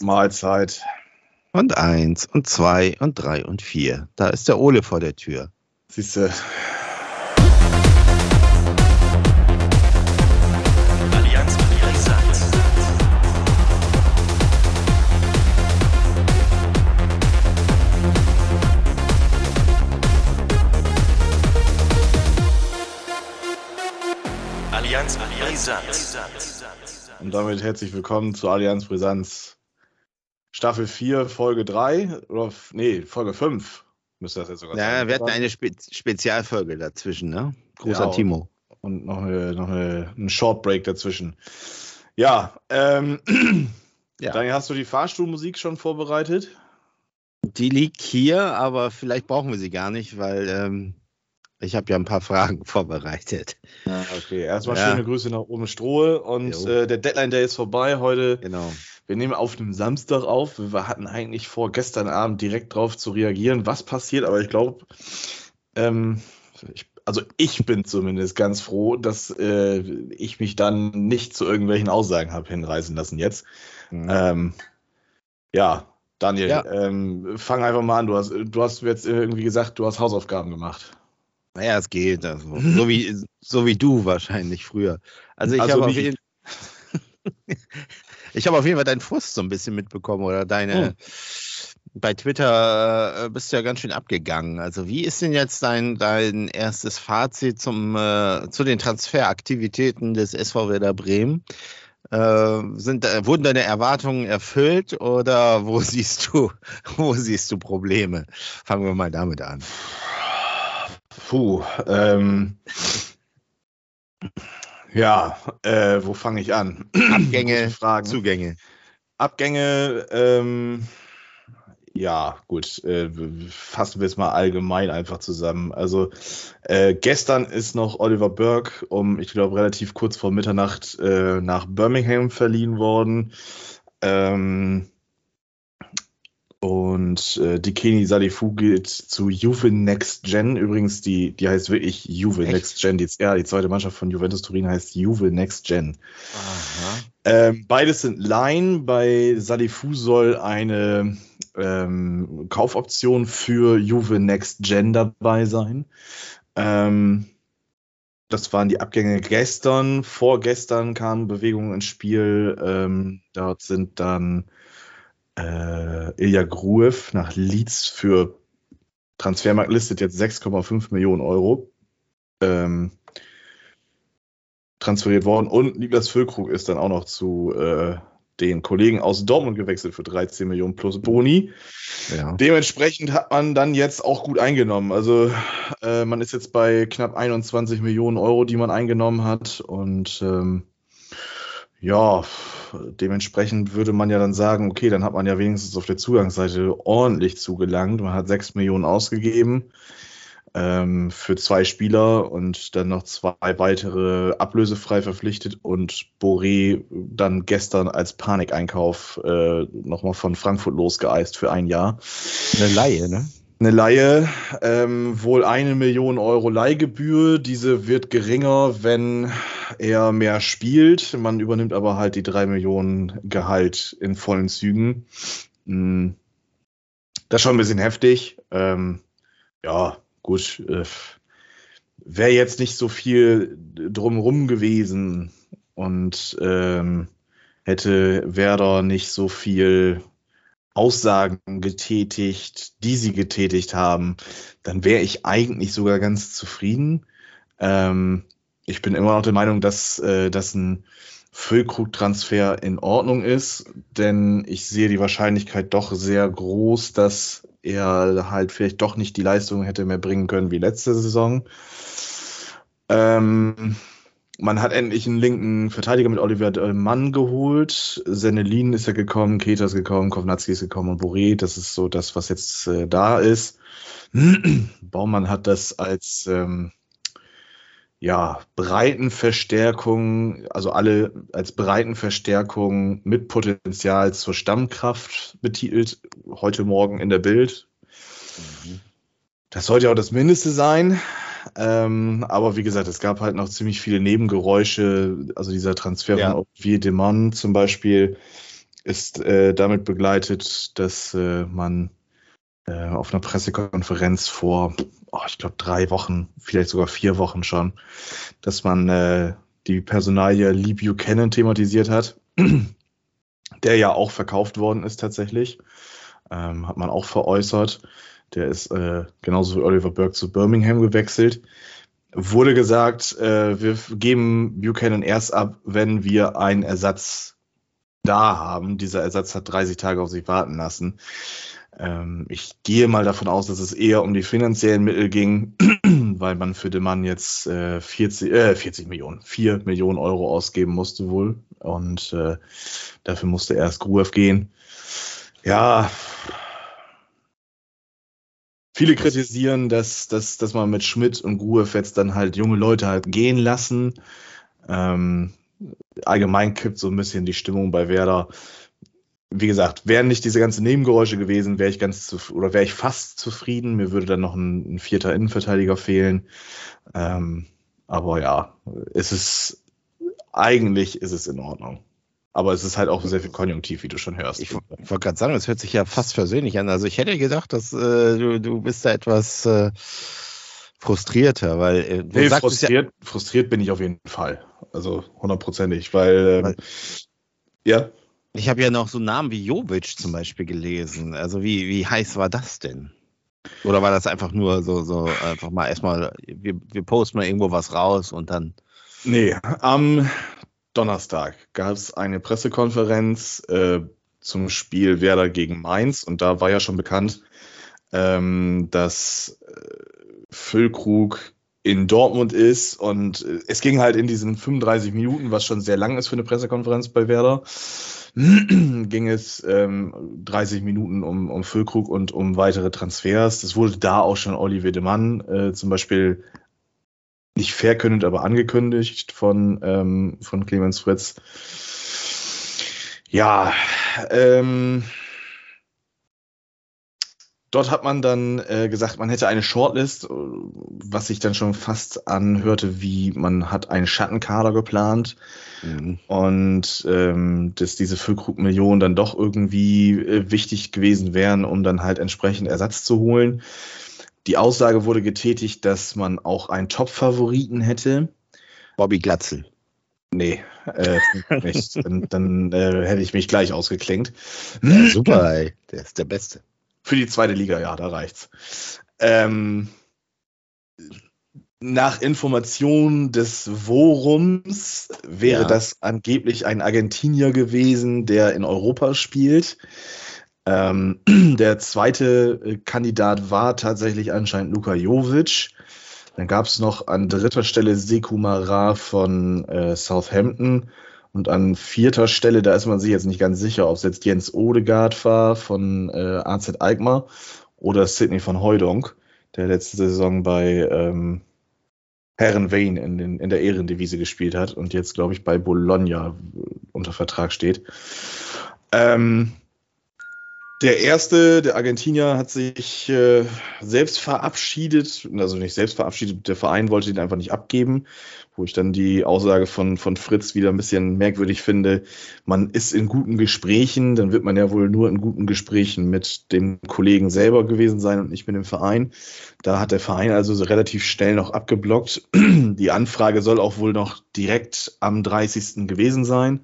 Mahlzeit. Und eins und zwei und drei und vier. Da ist der Ole vor der Tür. Siehst du. Allianz Brisant. Und damit herzlich willkommen zu Allianz Brisanz Staffel 4, Folge 3. Oder, nee, Folge 5 müsste das jetzt sogar Ja, sein. wir hatten eine Spe Spezialfolge dazwischen, ne? Gruß Ja, Timo. Und noch, eine, noch eine, einen Short Break dazwischen. Ja, ähm, Ja. Daniel, hast du die Fahrstuhlmusik schon vorbereitet? Die liegt hier, aber vielleicht brauchen wir sie gar nicht, weil ähm, ich habe ja ein paar Fragen vorbereitet. Ja, okay. Erstmal Ja. schöne Grüße nach oben Strohe und äh, der Deadline Day ist vorbei. Heute, Genau. wir nehmen auf einem Samstag auf. Wir hatten eigentlich vor, gestern Abend direkt drauf zu reagieren, was passiert, aber ich glaube, ähm, ich, also ich bin zumindest ganz froh, dass äh, ich mich dann nicht zu irgendwelchen Aussagen habe hinreißen lassen jetzt. Mhm. Ähm, ja, Daniel, Ja. Ähm, fang einfach mal an. Du hast, du hast jetzt irgendwie gesagt, du hast Hausaufgaben gemacht. Naja, es geht. Also, so, wie, so wie du wahrscheinlich früher. Also ich Also habe auf, jeden- ich hab auf jeden Fall deinen Frust so ein bisschen mitbekommen oder deine. Bei Twitter äh, bist du ja ganz schön abgegangen. Also wie ist denn jetzt dein, dein erstes Fazit zum, äh, zu den Transferaktivitäten des SV Werder Bremen? Äh, sind, äh, wurden deine Erwartungen erfüllt oder wo siehst du, wo siehst du Probleme? Fangen wir mal damit an. Puh, ähm, ja, äh, wo fange ich an? Abgänge, Fragen. Zugänge. Abgänge, ähm, ja, gut, äh, fassen wir es mal allgemein einfach zusammen. Also, äh, gestern ist noch Oliver Burke um, ich glaube, relativ kurz vor Mitternacht äh, nach Birmingham verliehen worden. Ähm, und äh, Dikeni Salifu geht zu Juve Next Gen. Übrigens, die, die heißt wirklich Juve Echt? Next Gen. Die, ja, die zweite Mannschaft von Juventus Turin heißt Juve Next Gen. Ähm, beides sind Laien. Bei Salifu soll eine ähm, Kaufoption für Juve Next Gen dabei sein. Ähm, das waren die Abgänge gestern. Vorgestern kamen Bewegungen ins Spiel. Ähm, dort sind dann äh, Ilya Gruev nach Leeds für Transfermarkt listet jetzt 6,5 Millionen Euro. Ähm, transferiert worden und Niklas Füllkrug ist dann auch noch zu äh, den Kollegen aus Dortmund gewechselt für 13 Millionen plus Boni. Ja. Dementsprechend hat man dann jetzt auch gut eingenommen. Also äh, man ist jetzt bei knapp 21 Millionen Euro, die man eingenommen hat und ähm, ja, dementsprechend würde man ja dann sagen, okay, dann hat man ja wenigstens auf der Zugangsseite ordentlich zugelangt. Man hat 6 Millionen ausgegeben ähm, für zwei Spieler und dann noch zwei weitere ablösefrei verpflichtet und Boré dann gestern als Panikeinkauf äh, nochmal von Frankfurt losgeeist für ein Jahr. Eine Laie, ne? Eine Laie, ähm, wohl eine Million Euro Leihgebühr. Diese wird geringer, wenn er mehr spielt. Man übernimmt aber halt die drei Millionen Gehalt in vollen Zügen. Mm, Das ist schon ein bisschen heftig. Ähm, ja, gut. Äh, Wäre jetzt nicht so viel drumrum gewesen und ähm, hätte Werder nicht so viel Aussagen getätigt, die sie getätigt haben, dann wäre ich eigentlich sogar ganz zufrieden. Ähm, ich bin immer noch der Meinung, dass, äh, dass ein Füllkrug-Transfer in Ordnung ist, denn ich sehe die Wahrscheinlichkeit doch sehr groß, dass er halt vielleicht doch nicht die Leistung hätte mehr bringen können wie letzte Saison. Ähm, man hat endlich einen linken Verteidiger mit Oliver äh, Mann geholt. Senelin ist ja gekommen, Keter ist gekommen, Kovnatski ist gekommen und Boré. Das ist so das, was jetzt äh, da ist. Baumann hat das als ähm, ja, Breitenverstärkung, also alle als Breitenverstärkung mit Potenzial zur Stammkraft betitelt. Heute Morgen in der Bild. Das sollte ja auch das Mindeste sein. Ähm, aber wie gesagt, es gab halt noch ziemlich viele Nebengeräusche. Also dieser Transfer Ja. von Olivier Demann zum Beispiel ist äh, damit begleitet, dass äh, man äh, auf einer Pressekonferenz vor, oh, ich glaube, drei Wochen, vielleicht sogar vier Wochen schon, dass man äh, die Personalie Lee Buchanan thematisiert hat, der ja auch verkauft worden ist tatsächlich. Ähm, hat man auch veräußert. Der ist äh, genauso wie Oliver Burke zu Birmingham gewechselt. Wurde gesagt, äh, wir geben Buchanan erst ab, wenn wir einen Ersatz da haben. Dieser Ersatz hat 30 Tage auf sich warten lassen. Ähm, ich gehe mal davon aus, dass es eher um die finanziellen Mittel ging, weil man für den Mann jetzt äh, 40, äh, 40 Millionen, 4 Millionen Euro ausgeben musste wohl. Und äh, dafür musste erst Gruev gehen. Ja, Viele kritisieren, dass, dass, dass man mit Schmidt und Gruev jetzt dann halt junge Leute halt gehen lassen. Ähm, allgemein kippt so ein bisschen die Stimmung bei Werder. Wie gesagt, wären nicht diese ganzen Nebengeräusche gewesen, wäre ich ganz oder wäre ich fast zufrieden. Mir würde dann noch ein, ein vierter Innenverteidiger fehlen. Ähm, aber ja, es ist eigentlich ist es in Ordnung. Aber es ist halt auch sehr viel Konjunktiv, wie du schon hörst. Ich, ich wollte gerade sagen, es hört sich ja fast versöhnlich an. Also ich hätte gedacht, dass äh, du, du bist da etwas äh, frustrierter, weil äh, du nee, frustriert, ja, frustriert bin ich auf jeden Fall. Also hundertprozentig, weil, ähm, weil ja. Ich habe ja noch so Namen wie Jovic zum Beispiel gelesen. Also wie, wie heiß war das denn? Oder war das einfach nur so, so einfach mal erstmal, wir, wir posten mal irgendwo was raus und dann. Nee, am Donnerstag gab es eine Pressekonferenz äh, zum Spiel Werder gegen Mainz und da war ja schon bekannt, ähm, dass äh, Füllkrug in Dortmund ist und äh, es ging halt in diesen 35 Minuten, was schon sehr lang ist für eine Pressekonferenz bei Werder, ging es ähm, 30 Minuten um, um Füllkrug und um weitere Transfers. Es wurde da auch schon Olivier de Mann äh, zum Beispiel nicht verkündet, aber angekündigt von, ähm, von Clemens Fritz. Ja, ähm, dort hat man dann äh, gesagt, man hätte eine Shortlist, was sich dann schon fast anhörte, wie man hat einen Schattenkader geplant mhm. und ähm, dass diese Füllkrug-Millionen dann doch irgendwie äh, wichtig gewesen wären, um dann halt entsprechend Ersatz zu holen. Die Aussage wurde getätigt, dass man auch einen Top-Favoriten hätte. Bobby Glatzel. Nee, äh, nicht. dann, dann äh, hätte ich mich gleich ausgeklinkt. Ja, super, ey. der ist der Beste. Für die zweite Liga, ja, da reicht's. Ähm, nach Information des Forums wäre ja. das angeblich ein Argentinier gewesen, der in Europa spielt. Ähm, der zweite äh, Kandidat war tatsächlich anscheinend Luka Jovic. Dann gab es noch an dritter Stelle Sekou Mara von äh, Southampton. Und an vierter Stelle, da ist man sich jetzt nicht ganz sicher, ob es jetzt Jens Odegaard war von äh, AZ Alkmaar oder Sidney von Heudonk, der letzte Saison bei ähm, Herren Wayne in, den, in der Ehrendivise gespielt hat und jetzt, glaube ich, bei Bologna unter Vertrag steht. Ähm, der erste, der Argentinier, hat sich äh, selbst verabschiedet, also nicht selbst verabschiedet, der Verein wollte ihn einfach nicht abgeben, wo ich dann die Aussage von, von Fritz wieder ein bisschen merkwürdig finde. Man ist in guten Gesprächen, dann wird man ja wohl nur in guten Gesprächen mit dem Kollegen selber gewesen sein und nicht mit dem Verein. Da hat der Verein also so relativ schnell noch abgeblockt. Die Anfrage soll auch wohl noch direkt am 30. gewesen sein.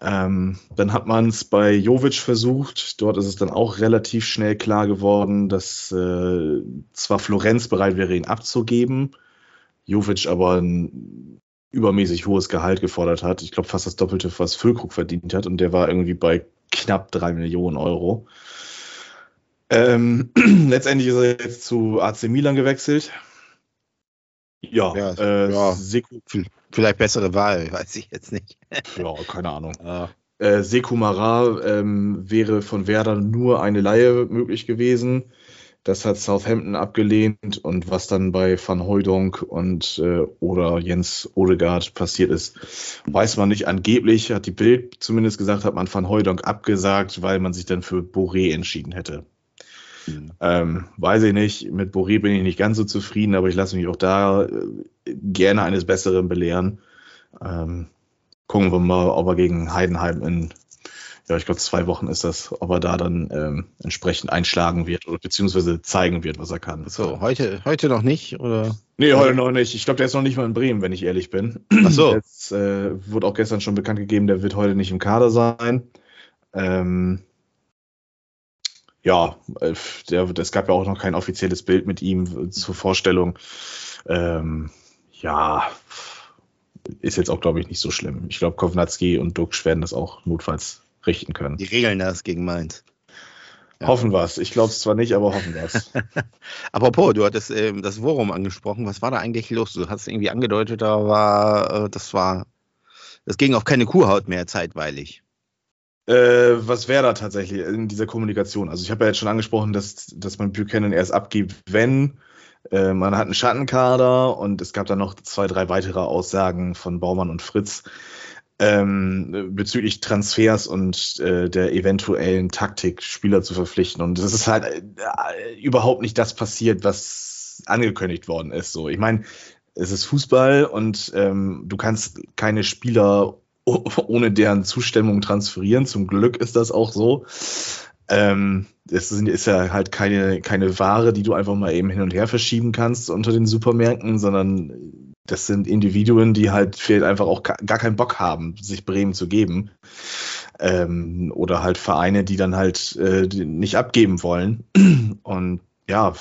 Ähm, dann hat man es bei Jovic versucht. Dort ist es dann auch relativ schnell klar geworden, dass äh, zwar Florenz bereit wäre, ihn abzugeben, Jovic aber ein übermäßig hohes Gehalt gefordert hat. Ich glaube fast das Doppelte, was Füllkrug verdient hat. Und der war irgendwie bei knapp drei Millionen Euro. Ähm, letztendlich ist er jetzt zu AC Milan gewechselt. Ja, ja, äh, ja. Vielleicht bessere Wahl, weiß ich jetzt nicht. ja, keine Ahnung. Ja. Äh, Seku Mara ähm, wäre von Werder nur eine Laie möglich gewesen. Das hat Southampton abgelehnt und was dann bei Van Hooydonk und äh, oder Jens Odegaard passiert ist, weiß man nicht. Angeblich hat die Bild zumindest gesagt, hat man Van Hooydonk abgesagt, weil man sich dann für Boré entschieden hätte. Mhm. Ähm, weiß ich nicht, mit Boré bin ich nicht ganz so zufrieden, aber ich lasse mich auch da äh, gerne eines Besseren belehren. Ähm, gucken wir mal, ob er gegen Heidenheim in ja, ich glaube, zwei Wochen ist das, ob er da dann ähm, entsprechend einschlagen wird oder beziehungsweise zeigen wird, was er kann. So, heute, heute noch nicht, oder? Nee, heute noch nicht. Ich glaube, der ist noch nicht mal in Bremen, wenn ich ehrlich bin. Ach so. Jetzt äh, wurde auch gestern schon bekannt gegeben, der wird heute nicht im Kader sein. Ähm, ja, äh, der, es gab ja auch noch kein offizielles Bild mit ihm zur Vorstellung. Ähm, ja, ist jetzt auch, glaube ich, nicht so schlimm. Ich glaube, Kovnatski und Dux werden das auch notfalls richten können. Die regeln das gegen Mainz. Ja. Hoffen wir es. Ich glaube es zwar nicht, aber hoffen wir es. Apropos, du hattest ähm, das Worum angesprochen. Was war da eigentlich los? Du hast irgendwie angedeutet, da war, äh, das war, das ging auf keine Kuhhaut mehr zeitweilig. Äh, was wäre da tatsächlich in dieser Kommunikation? Also ich habe ja jetzt schon angesprochen, dass, dass man Buchanan erst abgibt, wenn äh, man hat einen Schattenkader und es gab dann noch zwei, drei weitere Aussagen von Baumann und Fritz ähm, bezüglich Transfers und äh, der eventuellen Taktik, Spieler zu verpflichten. Und das ist halt äh, überhaupt nicht das passiert, was angekündigt worden ist. So, ich meine, es ist Fußball und ähm, du kannst keine Spieler ohne deren Zustimmung transferieren. Zum Glück ist das auch so. Ähm, das ist ja halt keine, keine Ware, die du einfach mal eben hin und her verschieben kannst unter den Supermärkten, sondern das sind Individuen, die halt vielleicht einfach auch gar keinen Bock haben, sich Bremen zu geben. Ähm, oder halt Vereine, die dann halt äh, nicht abgeben wollen. Und ja,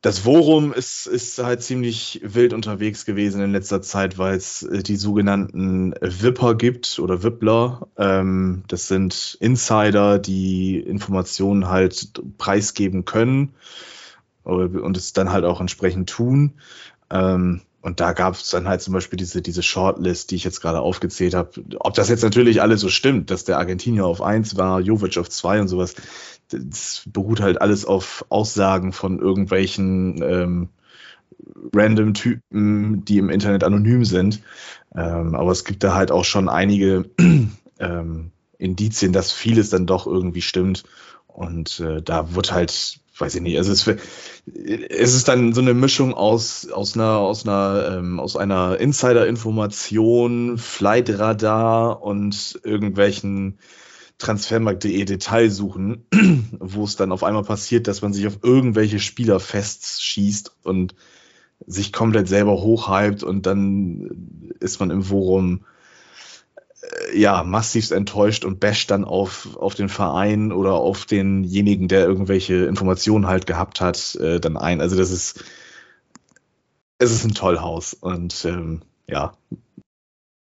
das Forum ist, ist halt ziemlich wild unterwegs gewesen in letzter Zeit, weil es äh, die sogenannten Wipper gibt oder Wippler. Ähm, das sind Insider, die Informationen halt preisgeben können und es dann halt auch entsprechend tun. Ähm, und da gab es dann halt zum Beispiel diese, diese Shortlist, die ich jetzt gerade aufgezählt habe. Ob das jetzt natürlich alles so stimmt, dass der Argentinier auf eins war, Jovic auf zwei und sowas, das beruht halt alles auf Aussagen von irgendwelchen ähm, random Typen, die im Internet anonym sind. Ähm, aber es gibt da halt auch schon einige ähm, Indizien, dass vieles dann doch irgendwie stimmt. Und äh, da wird halt weiß ich nicht, also es, es ist dann so eine Mischung aus, aus einer, aus einer, ähm, aus einer Insider-Information, Flightradar und irgendwelchen Transfermarkt.de Detailsuchen, wo es dann auf einmal passiert, dass man sich auf irgendwelche Spieler festschießt und sich komplett selber hochhypt und dann ist man im Forum äh, ja, massivst enttäuscht und basht dann auf, auf den Verein oder auf denjenigen, der irgendwelche Informationen halt gehabt hat, äh, dann ein. Also das ist, es ist ein Tollhaus und ähm, ja,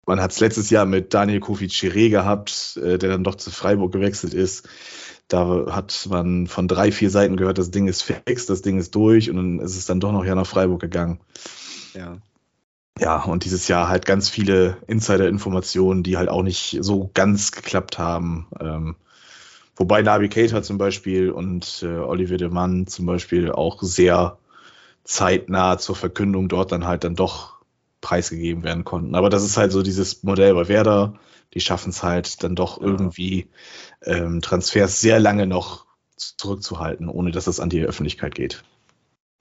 man hat es letztes Jahr mit Daniel Kofi Chiré gehabt, äh, der dann doch zu Freiburg gewechselt ist. Da hat man von drei, vier Seiten gehört, das Ding ist fix, das Ding ist durch und dann ist es dann doch noch ja nach Freiburg gegangen. Ja ja, und dieses Jahr halt ganz viele Insider-Informationen, die halt auch nicht so ganz geklappt haben. Ähm, wobei Navi Keita zum Beispiel und äh, Olivier de Mann zum Beispiel auch sehr zeitnah zur Verkündung dort dann halt dann doch preisgegeben werden konnten. Aber das ist halt so dieses Modell bei Werder. Die schaffen es halt dann doch irgendwie ähm, Transfers sehr lange noch zurückzuhalten, ohne dass es an die Öffentlichkeit geht.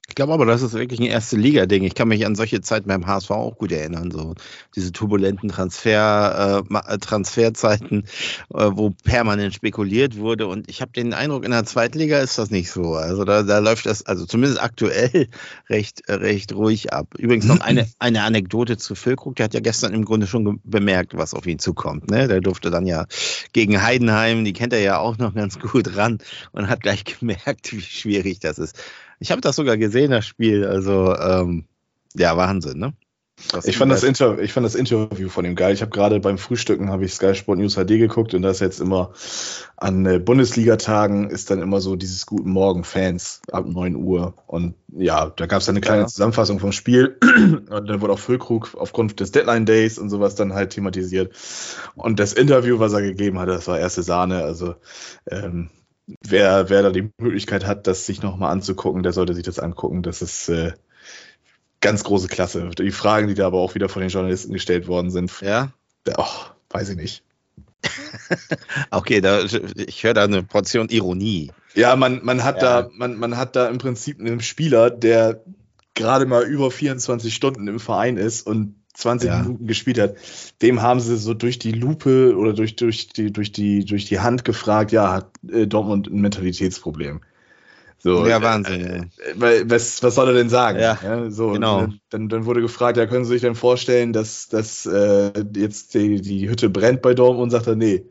Ich glaube aber, das ist wirklich ein erste Liga-Ding. Ich kann mich an solche Zeiten beim HSV auch gut erinnern. So diese turbulenten Transfer, äh, äh, Transferzeiten, äh, wo permanent spekuliert wurde. Und ich habe den Eindruck, in der zweiten Liga ist das nicht so. Also da, da läuft das, also zumindest aktuell, recht, recht ruhig ab. Übrigens noch eine, eine Anekdote zu Füllkrug. Der hat ja gestern im Grunde schon bemerkt, was auf ihn zukommt. Ne? Der durfte dann ja gegen Heidenheim, die kennt er ja auch noch ganz gut ran und hat gleich gemerkt, wie schwierig das ist. Ich habe das sogar gesehen, das Spiel. Also, ähm, ja, Wahnsinn, ne? ich fand, das Inter ich fand das Interview von ihm geil. Ich habe gerade beim Frühstücken habe ich Sky Sport News HD geguckt und das jetzt immer an äh, Bundesliga-Tagen ist dann immer so dieses Guten Morgen Fans ab 9 Uhr. Und ja, da gab es eine kleine ja. Zusammenfassung vom Spiel und dann wurde auch Füllkrug aufgrund des Deadline Days und sowas dann halt thematisiert. Und das Interview, was er gegeben hat, das war erste Sahne. Also ähm, wer, wer da die Möglichkeit hat, das sich nochmal anzugucken, der sollte sich das angucken. Das ist äh, ganz große Klasse. Die Fragen, die da aber auch wieder von den Journalisten gestellt worden sind, ja? Oh, weiß ich nicht. okay, da, ich höre da eine Portion Ironie. Ja, man, man hat ja. da, man, man hat da im Prinzip einen Spieler, der gerade mal über 24 Stunden im Verein ist und 20 Ja. Minuten gespielt hat, dem haben sie so durch die Lupe oder durch, durch, die, durch, die, durch die Hand gefragt, ja, hat äh, Dortmund ein Mentalitätsproblem. So, Ja, äh, Wahnsinn. Äh, weil, was, was soll er denn sagen? Ja, so, genau. Dann, dann wurde gefragt, ja, können Sie sich denn vorstellen, dass, dass äh, jetzt die, die Hütte brennt bei Dortmund? Und sagt er, nee.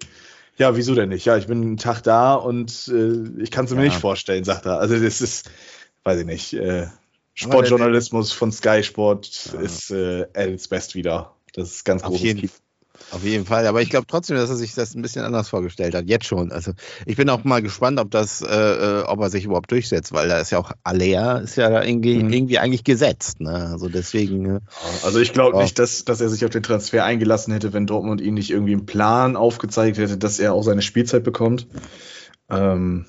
Ja, wieso denn nicht? Ja, ich bin einen Tag da und äh, ich kann es mir Ja. nicht vorstellen, sagt er. Also das ist, weiß ich nicht, äh, Sportjournalismus von Sky Sport Ja. ist äh, at its best wieder. Das ist ganz Auf großes jeden, Kino. auf jeden Fall. Aber ich glaube trotzdem, dass er sich das ein bisschen anders vorgestellt hat. Jetzt schon. Also ich bin auch mal gespannt, ob das, äh, äh, ob er sich überhaupt durchsetzt, weil da ist ja auch Alea ist ja da irgendwie, Mhm. irgendwie eigentlich gesetzt. Ne? Also deswegen. äh, Also ich glaube nicht, dass, dass er sich auf den Transfer eingelassen hätte, wenn Dortmund ihn nicht irgendwie einen Plan aufgezeigt hätte, dass er auch seine Spielzeit bekommt. Ähm,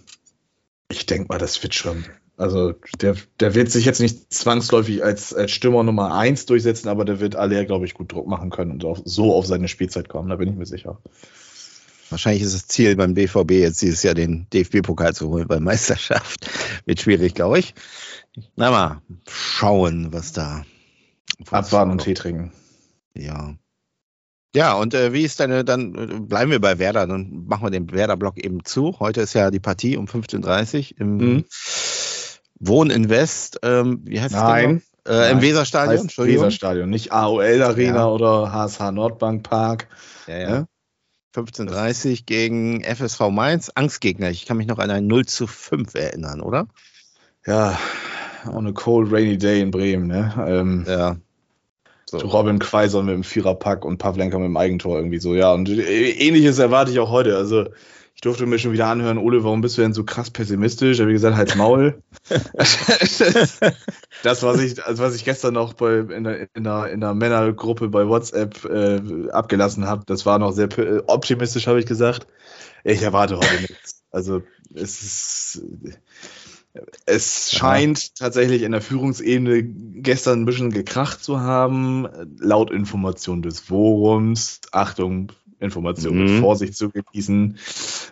ich denke mal, das wird schon. Also der, der wird sich jetzt nicht zwangsläufig als, als Stürmer Nummer 1 durchsetzen, aber der wird alle, glaube ich, gut Druck machen können und auch so auf seine Spielzeit kommen, da bin ich mir sicher. Wahrscheinlich ist das Ziel beim BVB jetzt dieses Jahr den DFB-Pokal zu holen bei Meisterschaft. Wird schwierig, glaube ich. Na mal schauen, was da. Abwarten und Tee trinken. Ja. Ja, und äh, wie ist deine, dann äh, bleiben wir bei Werder, dann machen wir den Werder-Block eben zu. Heute ist ja die Partie um 15.30 Uhr im Mhm. Wohn in West, ähm, wie heißt Nein, es? Äh, Im Nein, Weserstadion, heißt Entschuldigung. Weserstadion, nicht AOL Arena Ja. oder HSH Nordbank Park. Ja, ja. Ja. 15.30 gegen FSV Mainz, Angstgegner. Ich kann mich noch an ein 0 zu 5 erinnern, oder? Ja, on a cold rainy day in Bremen, ne? Ähm, Ja. So. Robin Quaiser mit dem Viererpack und Pavlenka mit dem Eigentor irgendwie so. Ja, und äh, ähnliches erwarte ich auch heute. Also ich durfte mir schon wieder anhören, Ole, warum bist du denn so krass pessimistisch? Habe ich gesagt, halt's Maul. das, was ich, also was ich gestern noch bei, in, der, in, der, in der Männergruppe bei WhatsApp äh, abgelassen habe, das war noch sehr pe- optimistisch, habe ich gesagt. Ich erwarte heute nichts. Also es ist. Es Ja. scheint tatsächlich in der Führungsebene gestern ein bisschen gekracht zu haben. Laut Information des Forums, Achtung, Information mit Mhm. Vorsicht zu genießen,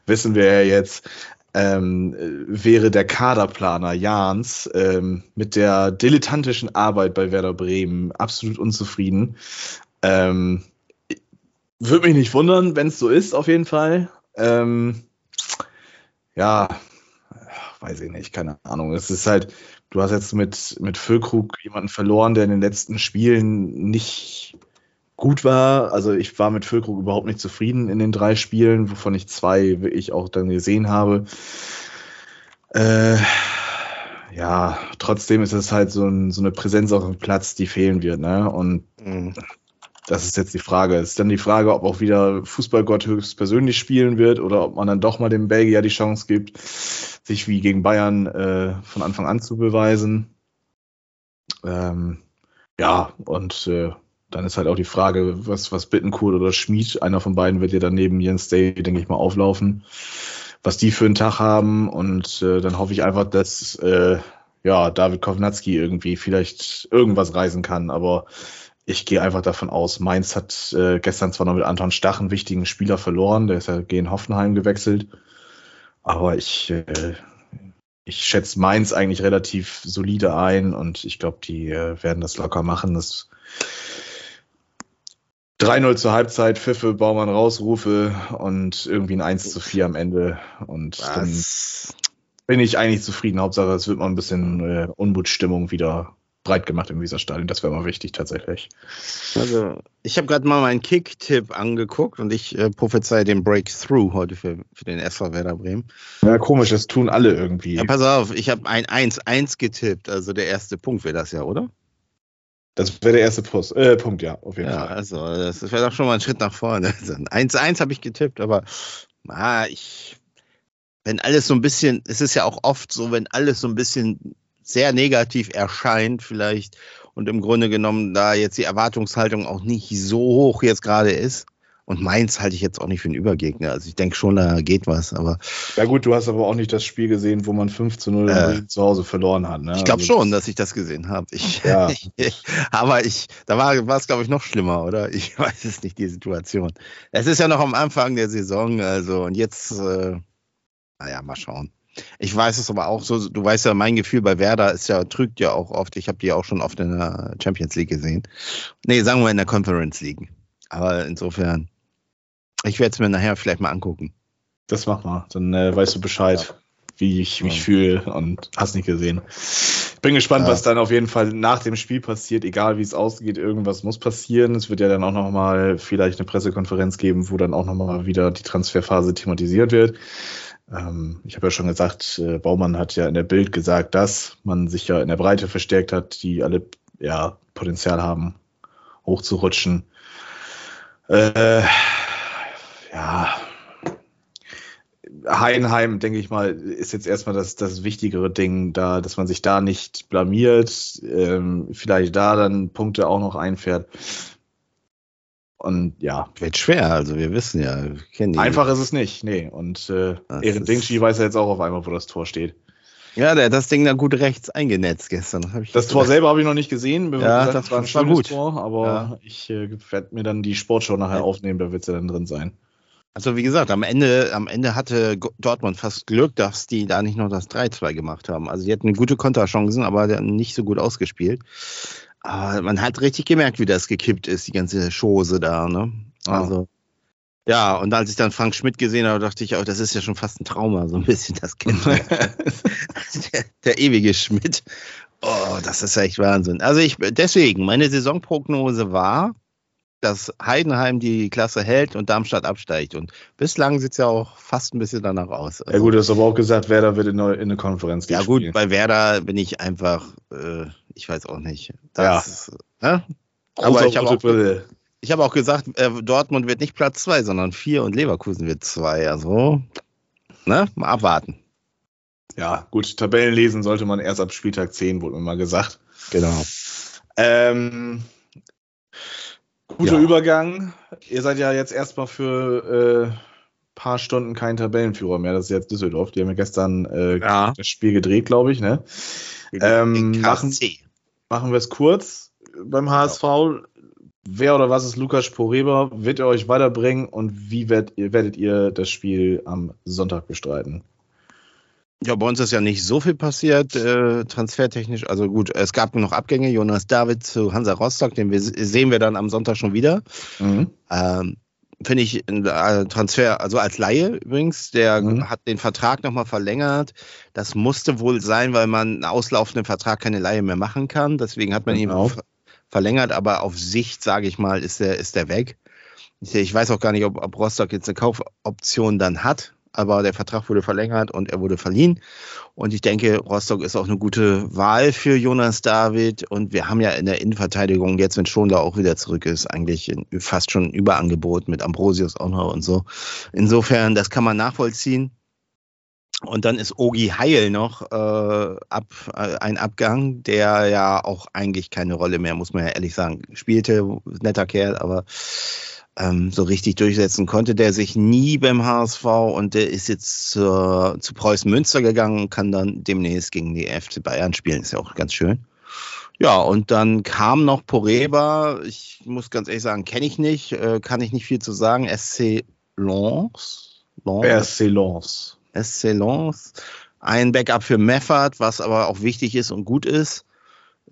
wissen wir ja jetzt, ähm, äh, wäre der Kaderplaner Jans ähm, mit der dilettantischen Arbeit bei Werder Bremen absolut unzufrieden. Ähm, Würde mich nicht wundern, wenn es so ist, auf jeden Fall. Ähm, ja, weiß ich nicht, keine Ahnung. Es ist halt, du hast jetzt mit, mit Füllkrug jemanden verloren, der in den letzten Spielen nicht gut war. Also ich war mit Füllkrug überhaupt nicht zufrieden in den drei Spielen, wovon ich zwei wirklich auch dann gesehen habe. Äh, ja, trotzdem ist es halt so, ein, so eine Präsenz auf dem Platz, die fehlen wird. Ne? Und Mhm. das ist jetzt die Frage. Es ist dann die Frage, ob auch wieder Fußballgott höchstpersönlich spielen wird oder ob man dann doch mal dem Belgier die Chance gibt, sich wie gegen Bayern äh, von Anfang an zu beweisen. Ähm, ja, und äh, dann ist halt auch die Frage, was, was Bittenkurt oder Schmid, einer von beiden wird ja dann neben Jens Day, denke ich mal, auflaufen, was die für einen Tag haben. Und äh, dann hoffe ich einfach, dass äh, ja, David Kovnatski irgendwie vielleicht irgendwas reisen kann, aber ich gehe einfach davon aus, Mainz hat äh, gestern zwar noch mit Anton Stach einen wichtigen Spieler verloren, der ist ja gegen Hoffenheim gewechselt, aber ich, äh, ich schätze Mainz eigentlich relativ solide ein und ich glaube, die äh, werden das locker machen. Das 3-0 zur Halbzeit, Pfiffe, Baumann rausrufe und irgendwie ein 1 zu 4 am Ende. Und dann Was? bin ich eigentlich zufrieden. Hauptsache, es wird mal ein bisschen äh, Unmutstimmung wieder breit gemacht im Weserstadion. Das wäre mal wichtig tatsächlich. Also, ich habe gerade mal meinen Kick-Tipp angeguckt und ich äh, prophezei den Breakthrough heute für, für den SV Werder Bremen. Ja, komisch, das tun alle irgendwie. Ja, pass auf, ich habe ein 1-1 getippt, also der erste Punkt wäre das ja, oder? Das wäre der erste Plus, äh, Punkt, ja, auf jeden Ja, Fall. also das wäre doch schon mal ein Schritt nach vorne. Also, 1-1 habe ich getippt, aber ah, ich, wenn alles so ein bisschen, es ist ja auch oft so, wenn alles so ein bisschen sehr negativ erscheint, vielleicht, und im Grunde genommen da jetzt die Erwartungshaltung auch nicht so hoch jetzt gerade ist. Und Mainz halte ich jetzt auch nicht für einen Übergegner. Also ich denke schon, da geht was, aber Ja gut, du hast aber auch nicht das Spiel gesehen, wo man 5 zu 0 Äh, zu Hause verloren hat. Ne? ich glaube Also, schon, dass ich das gesehen habe. Ich, Ja. aber ich, da war, war es, glaube ich, noch schlimmer, oder? Ich weiß es nicht, die Situation. Es ist ja noch am Anfang der Saison, also und jetzt, äh, naja, mal schauen. Ich weiß es aber auch so, du weißt ja, mein Gefühl bei Werder ist ja, trügt ja auch oft. Ich habe die auch schon oft in der Champions League gesehen. Nee, sagen wir in der Conference League. Aber insofern, ich werde es mir nachher vielleicht mal angucken. Das mach mal, dann äh, weißt du Bescheid, ja. wie ich mich ja. fühle und hast nicht gesehen. Bin gespannt, ja. was dann auf jeden Fall nach dem Spiel passiert, egal wie es ausgeht, irgendwas muss passieren. Es wird ja dann auch nochmal vielleicht eine Pressekonferenz geben, wo dann auch nochmal wieder die Transferphase thematisiert wird. Ähm, ich habe ja schon gesagt, äh, Baumann hat ja in der Bild gesagt, dass man sich ja in der Breite verstärkt hat, die alle ja Potenzial haben, hochzurutschen. Äh, ja, Heidenheim, denke ich mal, ist jetzt erstmal das, das wichtigere Ding, da, dass man sich da nicht blamiert, ähm, vielleicht da dann Punkte auch noch einfährt. Und ja. Wird schwer, also wir wissen ja. Wir. Einfach ist es nicht, nee. Und äh, Ehren Dingshi weiß ja jetzt auch auf einmal, wo das Tor steht. Ja, der hat das Ding da gut rechts eingenetzt gestern. Das, das Tor selber habe ich noch nicht gesehen. Ja, gesagt, das war ein schönes gut. Tor, aber ja. ich äh, werde mir dann die Sportshow nachher aufnehmen, da wird sie dann drin sein. Also wie gesagt, am Ende, am Ende hatte Dortmund fast Glück, dass die da nicht noch das 3-2 gemacht haben. Also die hatten gute Konterchancen, aber nicht so gut ausgespielt. Aber man hat richtig gemerkt, wie das gekippt ist, die ganze Chose da. Ne? Also ja, und als ich dann Frank Schmidt gesehen habe, dachte ich auch, das ist ja schon fast ein Trauma, so ein bisschen das Kind. der, der ewige Schmidt. Oh, das ist echt Wahnsinn. Also ich deswegen, meine Saisonprognose war, dass Heidenheim die Klasse hält und Darmstadt absteigt. Und bislang sieht es ja auch fast ein bisschen danach aus. Also, ja gut, du hast aber auch gesagt, Werder wird in eine, in eine Konferenz gehen. Ja gut, bei Werder bin ich einfach, äh, ich weiß auch nicht. Das, ja. Äh? Aber ich habe auch, ich hab auch gesagt, äh, Dortmund wird nicht Platz 2, sondern 4 und Leverkusen wird 2. Also, ne? mal abwarten. Ja, gut, Tabellen lesen sollte man erst ab Spieltag 10, wurde mir mal gesagt. Genau. Ähm, Guter ja. Übergang. Ihr seid ja jetzt erstmal für äh, paar Stunden kein Tabellenführer mehr. Das ist jetzt Düsseldorf. Die haben ja gestern äh, ja. das Spiel gedreht, glaube ich. Ne? Ähm, machen, machen wir es kurz beim HSV. Genau. Wer oder was ist Lukas Poreba? Wird er euch weiterbringen und wie werdet ihr, werdet ihr das Spiel am Sonntag bestreiten? Ja, bei uns ist ja nicht so viel passiert, äh, transfertechnisch. Also gut, es gab noch Abgänge. Jonas David zu Hansa Rostock, den wir, sehen wir dann am Sonntag schon wieder. Mhm. Ähm, Finde ich ein äh, Transfer, also als Laie übrigens, der mhm. hat den Vertrag nochmal verlängert. Das musste wohl sein, weil man einen auslaufenden Vertrag keine Laie mehr machen kann. Deswegen hat man genau. ihn verlängert, aber auf Sicht, sage ich mal, ist der, ist der weg. Ich weiß auch gar nicht, ob, ob Rostock jetzt eine Kaufoption dann hat aber der Vertrag wurde verlängert und er wurde verliehen. Und ich denke, Rostock ist auch eine gute Wahl für Jonas David. Und wir haben ja in der Innenverteidigung, jetzt wenn Schonler auch wieder zurück ist, eigentlich fast schon ein Überangebot mit Ambrosius auch noch und so. Insofern, das kann man nachvollziehen. Und dann ist Ogi Heil noch äh, ab, äh, ein Abgang, der ja auch eigentlich keine Rolle mehr, muss man ja ehrlich sagen, spielte. Netter Kerl, aber ähm, so richtig durchsetzen konnte der sich nie beim HSV und der ist jetzt zur, zu Preußen Münster gegangen und kann dann demnächst gegen die FC Bayern spielen. Ist ja auch ganz schön. Ja, und dann kam noch Poreba. Ich muss ganz ehrlich sagen, kenne ich nicht, äh, kann ich nicht viel zu sagen. SC Lens. SC Lens. SC Lens. Ein Backup für Meffert, was aber auch wichtig ist und gut ist.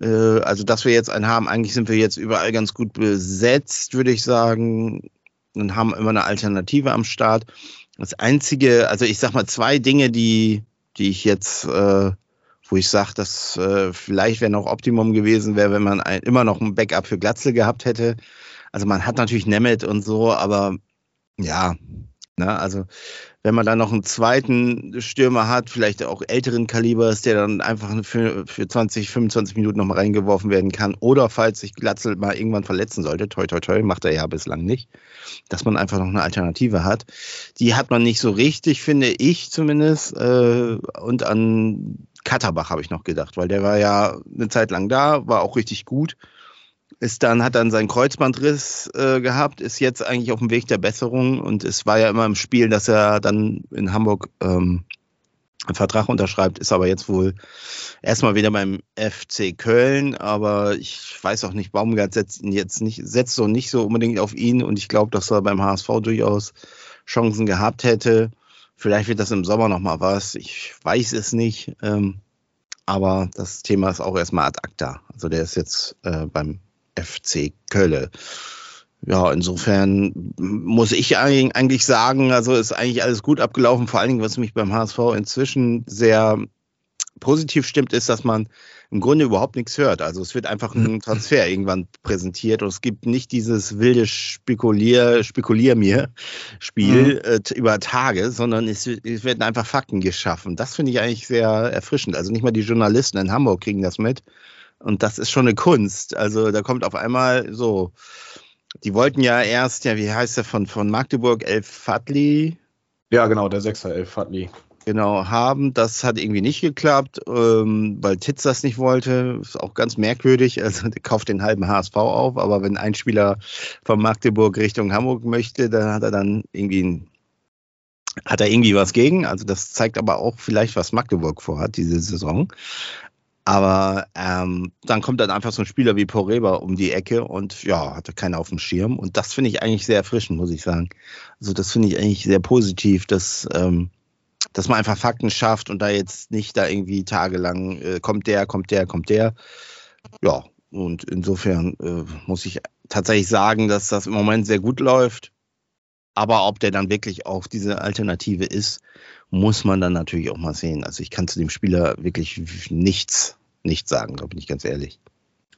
Äh, also, dass wir jetzt einen haben, eigentlich sind wir jetzt überall ganz gut besetzt, würde ich sagen, und haben immer eine Alternative am Start. Das einzige, also ich sag mal zwei Dinge, die, die ich jetzt, äh, wo ich sage, dass äh, vielleicht wäre noch Optimum gewesen wäre, wenn man ein, immer noch ein Backup für Glatzel gehabt hätte. Also man hat natürlich Nemeth und so, aber ja, ne, also wenn man dann noch einen zweiten Stürmer hat, vielleicht auch älteren Kalibers, der dann einfach für, für 20, 25 Minuten nochmal reingeworfen werden kann. Oder falls sich Glatzel mal irgendwann verletzen sollte, toi toi toi, macht er ja bislang nicht, dass man einfach noch eine Alternative hat. Die hat man nicht so richtig, finde ich zumindest. Äh, und an Katterbach habe ich noch gedacht, weil der war ja eine Zeit lang da, war auch richtig gut ist dann, hat dann seinen Kreuzbandriss äh, gehabt, ist jetzt eigentlich auf dem Weg der Besserung und es war ja immer im Spiel, dass er dann in Hamburg ähm, einen Vertrag unterschreibt, ist aber jetzt wohl erstmal wieder beim FC Köln, aber ich weiß auch nicht, Baumgart setzt ihn jetzt nicht, setzt so nicht so unbedingt auf ihn und ich glaube, dass er beim HSV durchaus Chancen gehabt hätte. Vielleicht wird das im Sommer nochmal was. Ich weiß es nicht. Ähm, aber das Thema ist auch erstmal ad acta. Also der ist jetzt äh, beim FC Köln. Ja, insofern muss ich eigentlich sagen, also ist eigentlich alles gut abgelaufen. Vor allen Dingen, was mich beim HSV inzwischen sehr positiv stimmt, ist, dass man im Grunde überhaupt nichts hört. Also es wird einfach ein Transfer irgendwann präsentiert und es gibt nicht dieses wilde Spekulier, Spekulier mir Spiel mhm. äh, über Tage, sondern es, es, werden einfach Fakten geschaffen. Das finde ich eigentlich sehr erfrischend. Also nicht mal die Journalisten in Hamburg kriegen das mit. Und das ist schon eine Kunst. Also da kommt auf einmal so, die wollten ja erst, ja, wie heißt der von, von Magdeburg, Elf Fadli? Ja, genau, der Sechser Elf Fadli. Genau, haben. Das hat irgendwie nicht geklappt, ähm, weil Titz das nicht wollte. Ist auch ganz merkwürdig. Also der kauft den halben HSV auf, aber wenn ein Spieler von Magdeburg Richtung Hamburg möchte, dann hat er dann irgendwie hat er irgendwie was gegen. Also das zeigt aber auch vielleicht, was Magdeburg vorhat diese Saison. Aber ähm, dann kommt dann einfach so ein Spieler wie Poreba um die Ecke und ja, hatte keiner auf dem Schirm. Und das finde ich eigentlich sehr erfrischend, muss ich sagen. Also das finde ich eigentlich sehr positiv, dass, ähm, dass man einfach Fakten schafft und da jetzt nicht da irgendwie tagelang äh, kommt der, kommt der, kommt der. Ja, und insofern äh, muss ich tatsächlich sagen, dass das im Moment sehr gut läuft. Aber ob der dann wirklich auch diese Alternative ist, muss man dann natürlich auch mal sehen. Also ich kann zu dem Spieler wirklich nichts, nichts sagen, da bin ich ganz ehrlich.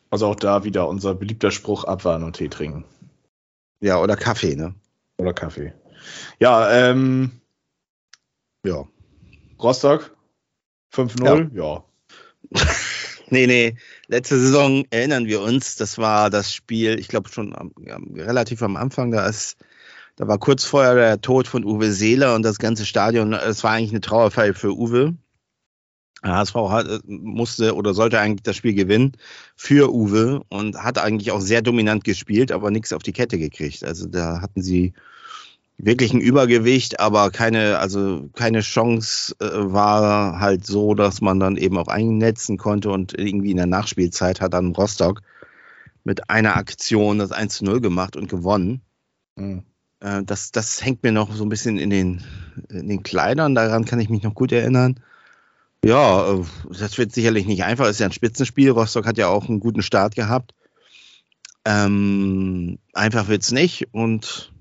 Also auch da wieder unser beliebter Spruch, abwarten und Tee trinken. Ja, oder Kaffee, ne? Oder Kaffee. Ja, ähm. Ja. Rostock 5-0, ja. ja. nee, nee. Letzte Saison erinnern wir uns, das war das Spiel, ich glaube schon am, relativ am Anfang, da ist da war kurz vorher der Tod von Uwe Seeler und das ganze Stadion, es war eigentlich eine Trauerfeier für Uwe. HSV hat, musste oder sollte eigentlich das Spiel gewinnen für Uwe und hat eigentlich auch sehr dominant gespielt, aber nichts auf die Kette gekriegt. Also da hatten sie wirklich ein Übergewicht, aber keine, also keine Chance äh, war halt so, dass man dann eben auch einnetzen konnte und irgendwie in der Nachspielzeit hat dann Rostock mit einer Aktion das 1 zu 0 gemacht und gewonnen. Mhm. Äh, das, das hängt mir noch so ein bisschen in den, in den Kleidern, daran kann ich mich noch gut erinnern. Ja, äh, das wird sicherlich nicht einfach, ist ja ein Spitzenspiel. Rostock hat ja auch einen guten Start gehabt. Ähm, einfach wird es nicht und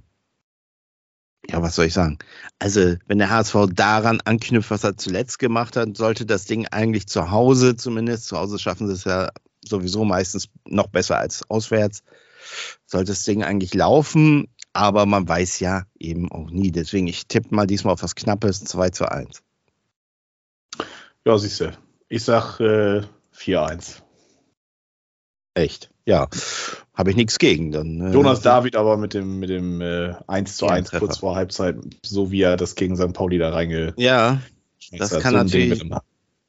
ja, was soll ich sagen? Also, wenn der HSV daran anknüpft, was er zuletzt gemacht hat, sollte das Ding eigentlich zu Hause zumindest, zu Hause schaffen sie es ja sowieso meistens noch besser als auswärts, sollte das Ding eigentlich laufen aber man weiß ja eben auch nie. Deswegen, ich tippe mal diesmal auf was Knappes, 2 zu 1. Ja, siehst du. Ich sag äh, 4-1. Echt? Ja. Habe ich nichts gegen. Dann, äh, Jonas David aber mit dem, mit dem äh, 1 zu 1 kurz vor Halbzeit, so wie er das gegen St. Pauli da reinge. Ja, das kann so natürlich.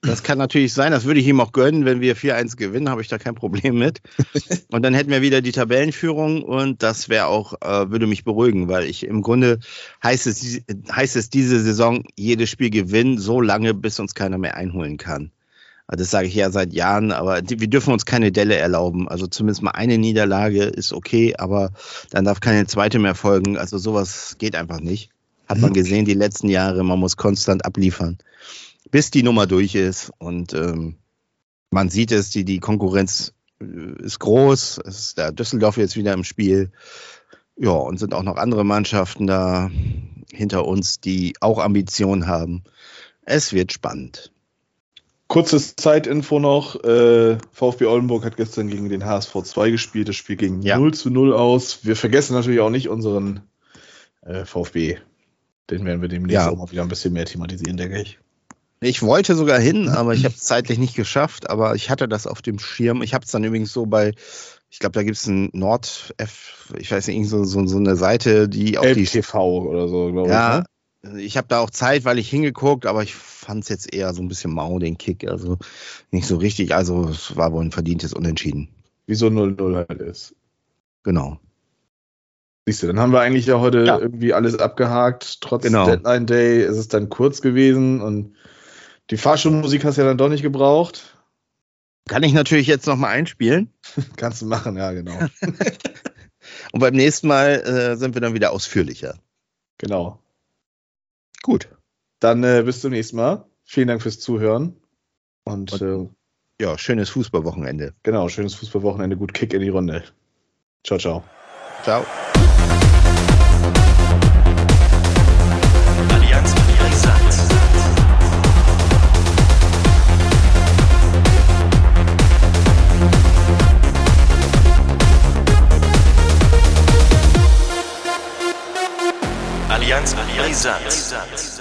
Das kann natürlich sein, das würde ich ihm auch gönnen. Wenn wir 4-1 gewinnen, habe ich da kein Problem mit. Und dann hätten wir wieder die Tabellenführung und das wäre auch, äh, würde mich beruhigen, weil ich im Grunde heißt es, heißt es diese Saison jedes Spiel gewinnen, so lange, bis uns keiner mehr einholen kann. Also das sage ich ja seit Jahren, aber wir dürfen uns keine Delle erlauben. Also zumindest mal eine Niederlage ist okay, aber dann darf keine zweite mehr folgen. Also sowas geht einfach nicht. Hat man mhm. gesehen die letzten Jahre, man muss konstant abliefern bis die Nummer durch ist. Und ähm, man sieht es, die, die Konkurrenz äh, ist groß. Es ist der Düsseldorf jetzt wieder im Spiel. Ja, und sind auch noch andere Mannschaften da hinter uns, die auch Ambitionen haben. Es wird spannend. Kurzes Zeitinfo noch. Äh, VfB Oldenburg hat gestern gegen den HSV 2 gespielt. Das Spiel ging ja. 0 zu 0 aus. Wir vergessen natürlich auch nicht unseren äh, VfB. Den werden wir demnächst ja. auch mal wieder ein bisschen mehr thematisieren, denke ich. Ich wollte sogar hin, aber ich habe es zeitlich nicht geschafft. Aber ich hatte das auf dem Schirm. Ich habe es dann übrigens so bei, ich glaube, da gibt es ein Nord F, ich weiß nicht, so, so, so eine Seite, die auch die TV oder so, glaube ja, ich. Ja, ich habe da auch Zeit, weil ich hingeguckt, aber ich fand es jetzt eher so ein bisschen mau, den Kick. Also nicht so richtig. Also es war wohl ein verdientes Unentschieden. Wie so 0-0 halt ist. Genau. Siehst du, dann haben wir eigentlich ja heute ja. irgendwie alles abgehakt. Trotz genau. Deadline Day ist es dann kurz gewesen und die Fahrschulmusik hast du ja dann doch nicht gebraucht. Kann ich natürlich jetzt nochmal einspielen. Kannst du machen, ja, genau. Und beim nächsten Mal äh, sind wir dann wieder ausführlicher. Genau. Gut. Dann äh, bis zum nächsten Mal. Vielen Dank fürs Zuhören. Und, Und äh, ja, schönes Fußballwochenende. Genau, schönes Fußballwochenende. Gut Kick in die Runde. Ciao, ciao. Ciao. Brisant.